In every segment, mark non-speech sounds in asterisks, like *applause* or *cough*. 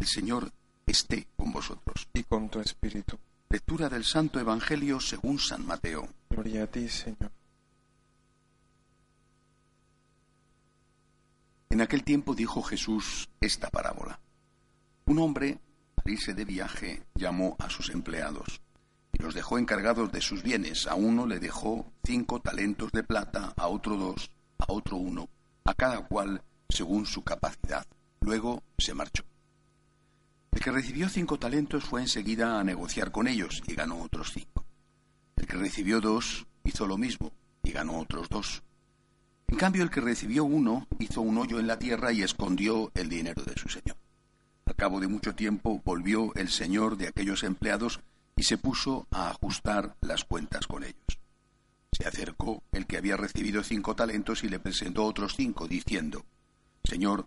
El Señor esté con vosotros. y con tu espíritu. Lectura del Santo Evangelio según San Mateo. Gloria a ti, Señor. En aquel tiempo dijo Jesús esta parábola. Un hombre, al irse de viaje, llamó a sus empleados y los dejó encargados de sus bienes. A uno le dejó cinco talentos de plata, a otro dos, a otro uno, a cada cual según su capacidad. Luego se marchó. El que recibió cinco talentos fue enseguida a negociar con ellos y ganó otros cinco. El que recibió dos hizo lo mismo y ganó otros dos. En cambio, el que recibió uno hizo un hoyo en la tierra y escondió el dinero de su señor. Al cabo de mucho tiempo volvió el señor de aquellos empleados y se puso a ajustar las cuentas con ellos. Se acercó el que había recibido cinco talentos y le presentó otros cinco, diciendo, Señor,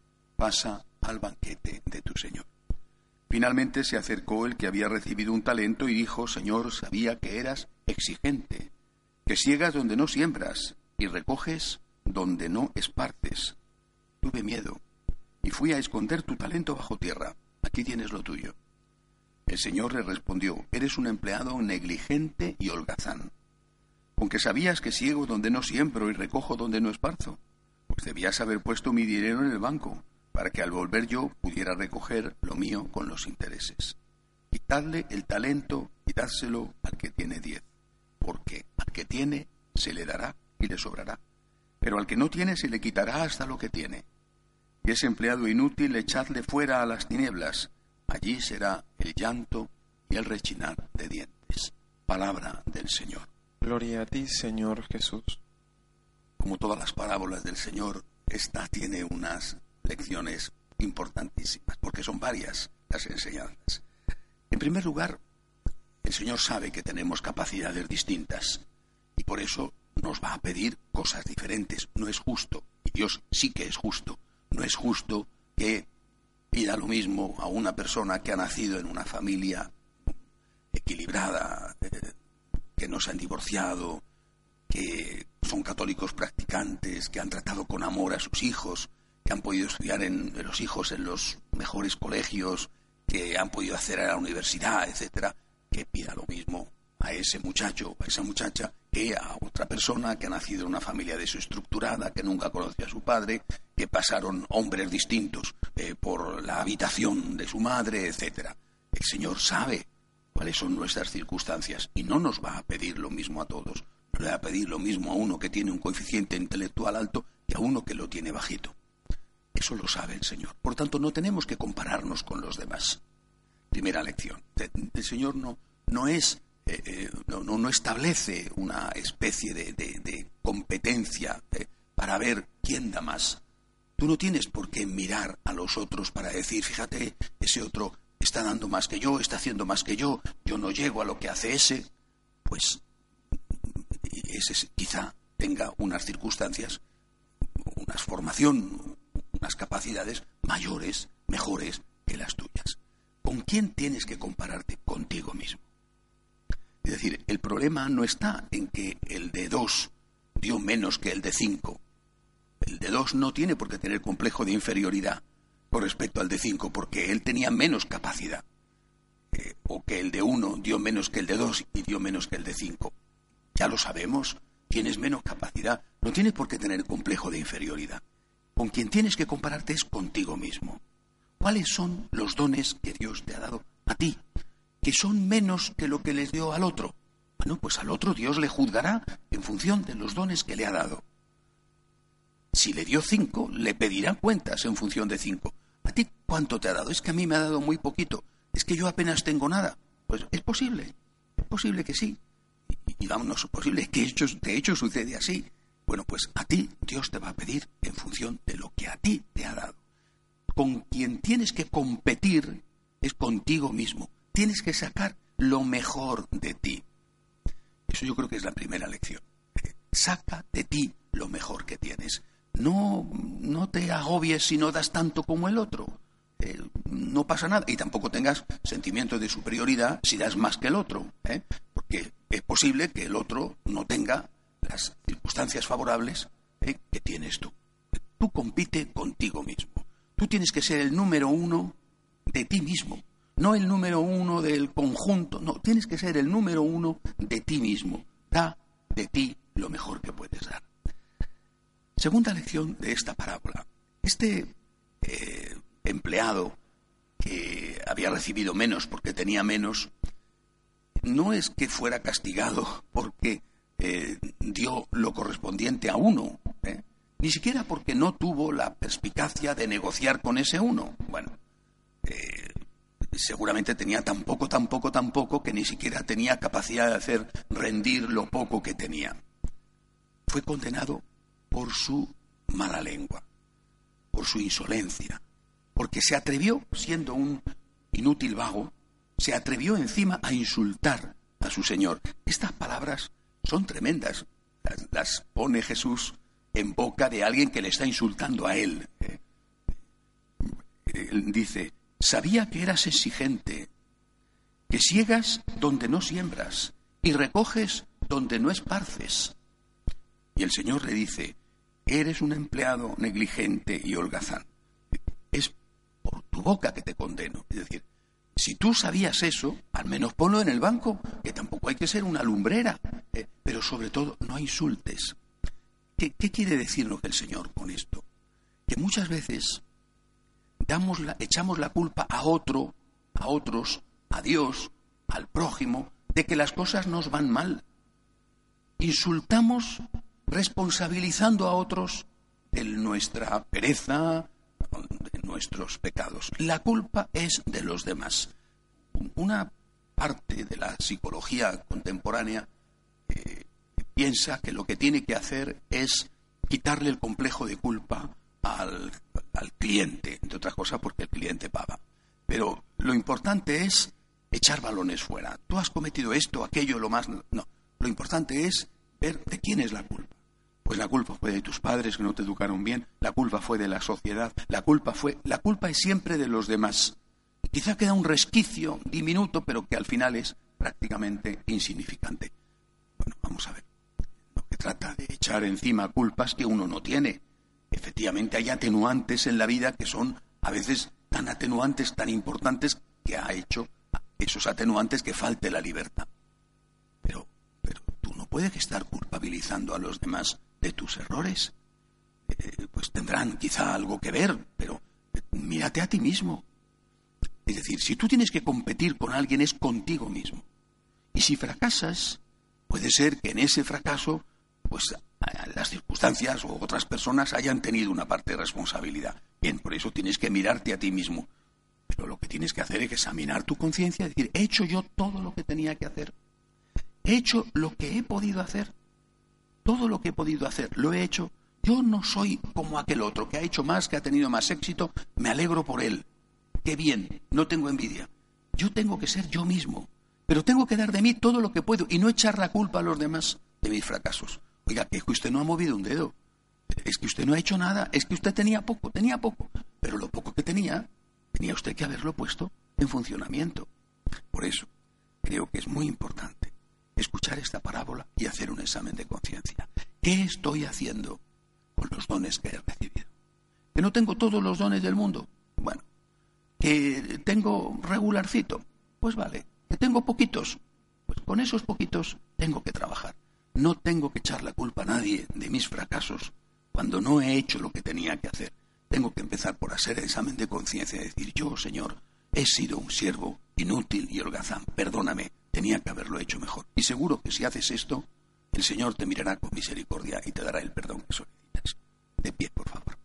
pasa al banquete de tu Señor. Finalmente se acercó el que había recibido un talento y dijo, Señor, sabía que eras exigente, que ciegas donde no siembras y recoges donde no espartes. Tuve miedo y fui a esconder tu talento bajo tierra. Aquí tienes lo tuyo. El Señor le respondió, eres un empleado negligente y holgazán. Aunque sabías que ciego donde no siembro y recojo donde no esparzo, pues debías haber puesto mi dinero en el banco para que al volver yo pudiera recoger lo mío con los intereses. Quitadle el talento y dárselo al que tiene diez, porque al que tiene se le dará y le sobrará, pero al que no tiene se le quitará hasta lo que tiene. Y ese empleado inútil echadle fuera a las tinieblas, allí será el llanto y el rechinar de dientes. Palabra del Señor. Gloria a ti, Señor Jesús. Como todas las parábolas del Señor, esta tiene unas lecciones importantísimas, porque son varias las enseñanzas. En primer lugar, el Señor sabe que tenemos capacidades distintas y por eso nos va a pedir cosas diferentes. No es justo, y Dios sí que es justo, no es justo que pida lo mismo a una persona que ha nacido en una familia equilibrada, eh, que no se han divorciado, que son católicos practicantes, que han tratado con amor a sus hijos, que han podido estudiar en, los hijos en los mejores colegios, que han podido hacer a la universidad, etcétera, que pida lo mismo a ese muchacho, a esa muchacha, que a otra persona que ha nacido en una familia desestructurada, que nunca conoció a su padre, que pasaron hombres distintos eh, por la habitación de su madre, etcétera. El Señor sabe cuáles son nuestras circunstancias y no nos va a pedir lo mismo a todos. No le va a pedir lo mismo a uno que tiene un coeficiente intelectual alto que a uno que lo tiene bajito. Eso lo sabe el Señor. Por tanto, no tenemos que compararnos con los demás. Primera lección. El Señor no, no es, eh, eh, no, no, establece una especie de, competencia eh, para ver quién da más. Tú no tienes por qué mirar a los otros para decir, fíjate, ese otro está dando más que yo, está haciendo más que yo, yo no llego a lo que hace ese. Pues ese quizá tenga unas circunstancias, una formación, unas capacidades mayores, mejores que las tuyas. ¿Con quién tienes que compararte? Contigo mismo. Es decir, el problema no está en que el de dos dio menos que el de cinco. El de dos no tiene por qué tener complejo de inferioridad con respecto al de cinco, porque él tenía menos capacidad. Eh, o que el de uno dio menos que el de dos y dio menos que el de cinco. Ya lo sabemos, tienes menos capacidad, no tienes por qué tener complejo de inferioridad. Con quien tienes que compararte es contigo mismo. ¿Cuáles son los dones que Dios te ha dado a ti? Que son menos que lo que les dio al otro. Bueno, pues al otro Dios le juzgará en función de los dones que le ha dado. Si le dio cinco, le pedirá cuentas en función de cinco. ¿A ti cuánto te ha dado? Es que a mí me ha dado muy poquito. Es que yo apenas tengo nada. Pues es posible. Es posible que sí. Y, vámonos, es posible que de hecho sucede así. Bueno, pues a ti Dios te va a pedir en función de lo que a ti te ha dado. Con quien tienes que competir es contigo mismo. Tienes que sacar lo mejor de ti. Eso yo creo que es la primera lección. Saca de ti lo mejor que tienes. No, no te agobies si no das tanto como el otro. Eh, no pasa nada. Y tampoco tengas sentimiento de superioridad si das más que el otro. ¿eh? Porque es posible que el otro no tenga las circunstancias favorables ¿eh? que tienes tú. Tú compite contigo mismo. Tú tienes que ser el número uno de ti mismo, no el número uno del conjunto, no, tienes que ser el número uno de ti mismo. Da de ti lo mejor que puedes dar. Segunda lección de esta parábola. Este eh, empleado que había recibido menos porque tenía menos, no es que fuera castigado *laughs* porque eh, dio lo correspondiente a uno, ¿eh? ni siquiera porque no tuvo la perspicacia de negociar con ese uno. Bueno, eh, seguramente tenía tan poco, tan poco, tan poco que ni siquiera tenía capacidad de hacer rendir lo poco que tenía. Fue condenado por su mala lengua, por su insolencia, porque se atrevió, siendo un inútil vago, se atrevió encima a insultar a su Señor. Estas palabras son tremendas. Las, pone Jesús en boca de alguien que le está insultando a él. Eh, él dice, sabía que eras exigente, que ciegas donde no siembras y recoges donde no esparces. Y el Señor le dice, eres un empleado negligente y holgazán. Es por tu boca que te condeno. Es decir, si tú sabías eso, al menos ponlo en el banco, que tampoco hay que ser una lumbrera, eh, pero sobre todo no insultes. ¿Qué, ¿Qué, quiere decirnos el Señor con esto? Que muchas veces damos la, echamos la culpa a otro, a otros, a Dios, al prójimo, de que las cosas nos van mal. Insultamos responsabilizando a otros de nuestra pereza, de nuestros pecados. La culpa es de los demás. Una parte de la psicología contemporánea piensa que lo que tiene que hacer es quitarle el complejo de culpa al, al cliente, entre otras cosas porque el cliente paga. Pero lo importante es echar balones fuera. Tú has cometido esto, aquello, lo más... No, lo importante es ver de quién es la culpa. Pues la culpa fue de tus padres que no te educaron bien, la culpa fue de la sociedad, la culpa fue, la culpa es siempre de los demás. Quizá queda un resquicio diminuto, pero que al final es prácticamente insignificante. Bueno, vamos a ver. Trata de echar encima culpas que uno no tiene. Efectivamente hay atenuantes en la vida que son a veces tan atenuantes, tan importantes, que ha hecho esos atenuantes que falte la libertad. Pero, pero tú no puedes estar culpabilizando a los demás de tus errores. Eh, pues tendrán quizá algo que ver, pero eh, mírate a ti mismo. Es decir, si tú tienes que competir con alguien es contigo mismo. Y si fracasas, puede ser que en ese fracaso, pues las circunstancias o otras personas hayan tenido una parte de responsabilidad. Bien, por eso tienes que mirarte a ti mismo. Pero lo que tienes que hacer es examinar tu conciencia y decir, ¿he hecho yo todo lo que tenía que hacer? ¿He hecho lo que he podido hacer? Todo lo que he podido hacer lo he hecho. Yo no soy como aquel otro que ha hecho más, que ha tenido más éxito. Me alegro por él. Qué bien, no tengo envidia. Yo tengo que ser yo mismo. Pero tengo que dar de mí todo lo que puedo y no echar la culpa a los demás de mis fracasos. Oiga, es que usted no ha movido un dedo. Es que usted no ha hecho nada. Es que usted tenía poco, tenía poco. Pero lo poco que tenía, tenía usted que haberlo puesto en funcionamiento. Por eso, creo que es muy importante escuchar esta parábola y hacer un examen de conciencia. ¿Qué estoy haciendo con los dones que he recibido? ¿Que no tengo todos los dones del mundo? Bueno, que tengo regularcito, pues vale. Que tengo poquitos, pues con esos poquitos tengo que trabajar. No tengo que echar la culpa a nadie de mis fracasos cuando no he hecho lo que tenía que hacer. Tengo que empezar por hacer el examen de conciencia y decir, yo, Señor, he sido un siervo inútil y holgazán, perdóname, tenía que haberlo hecho mejor. Y seguro que si haces esto, el Señor te mirará con misericordia y te dará el perdón que solicitas. De pie, por favor.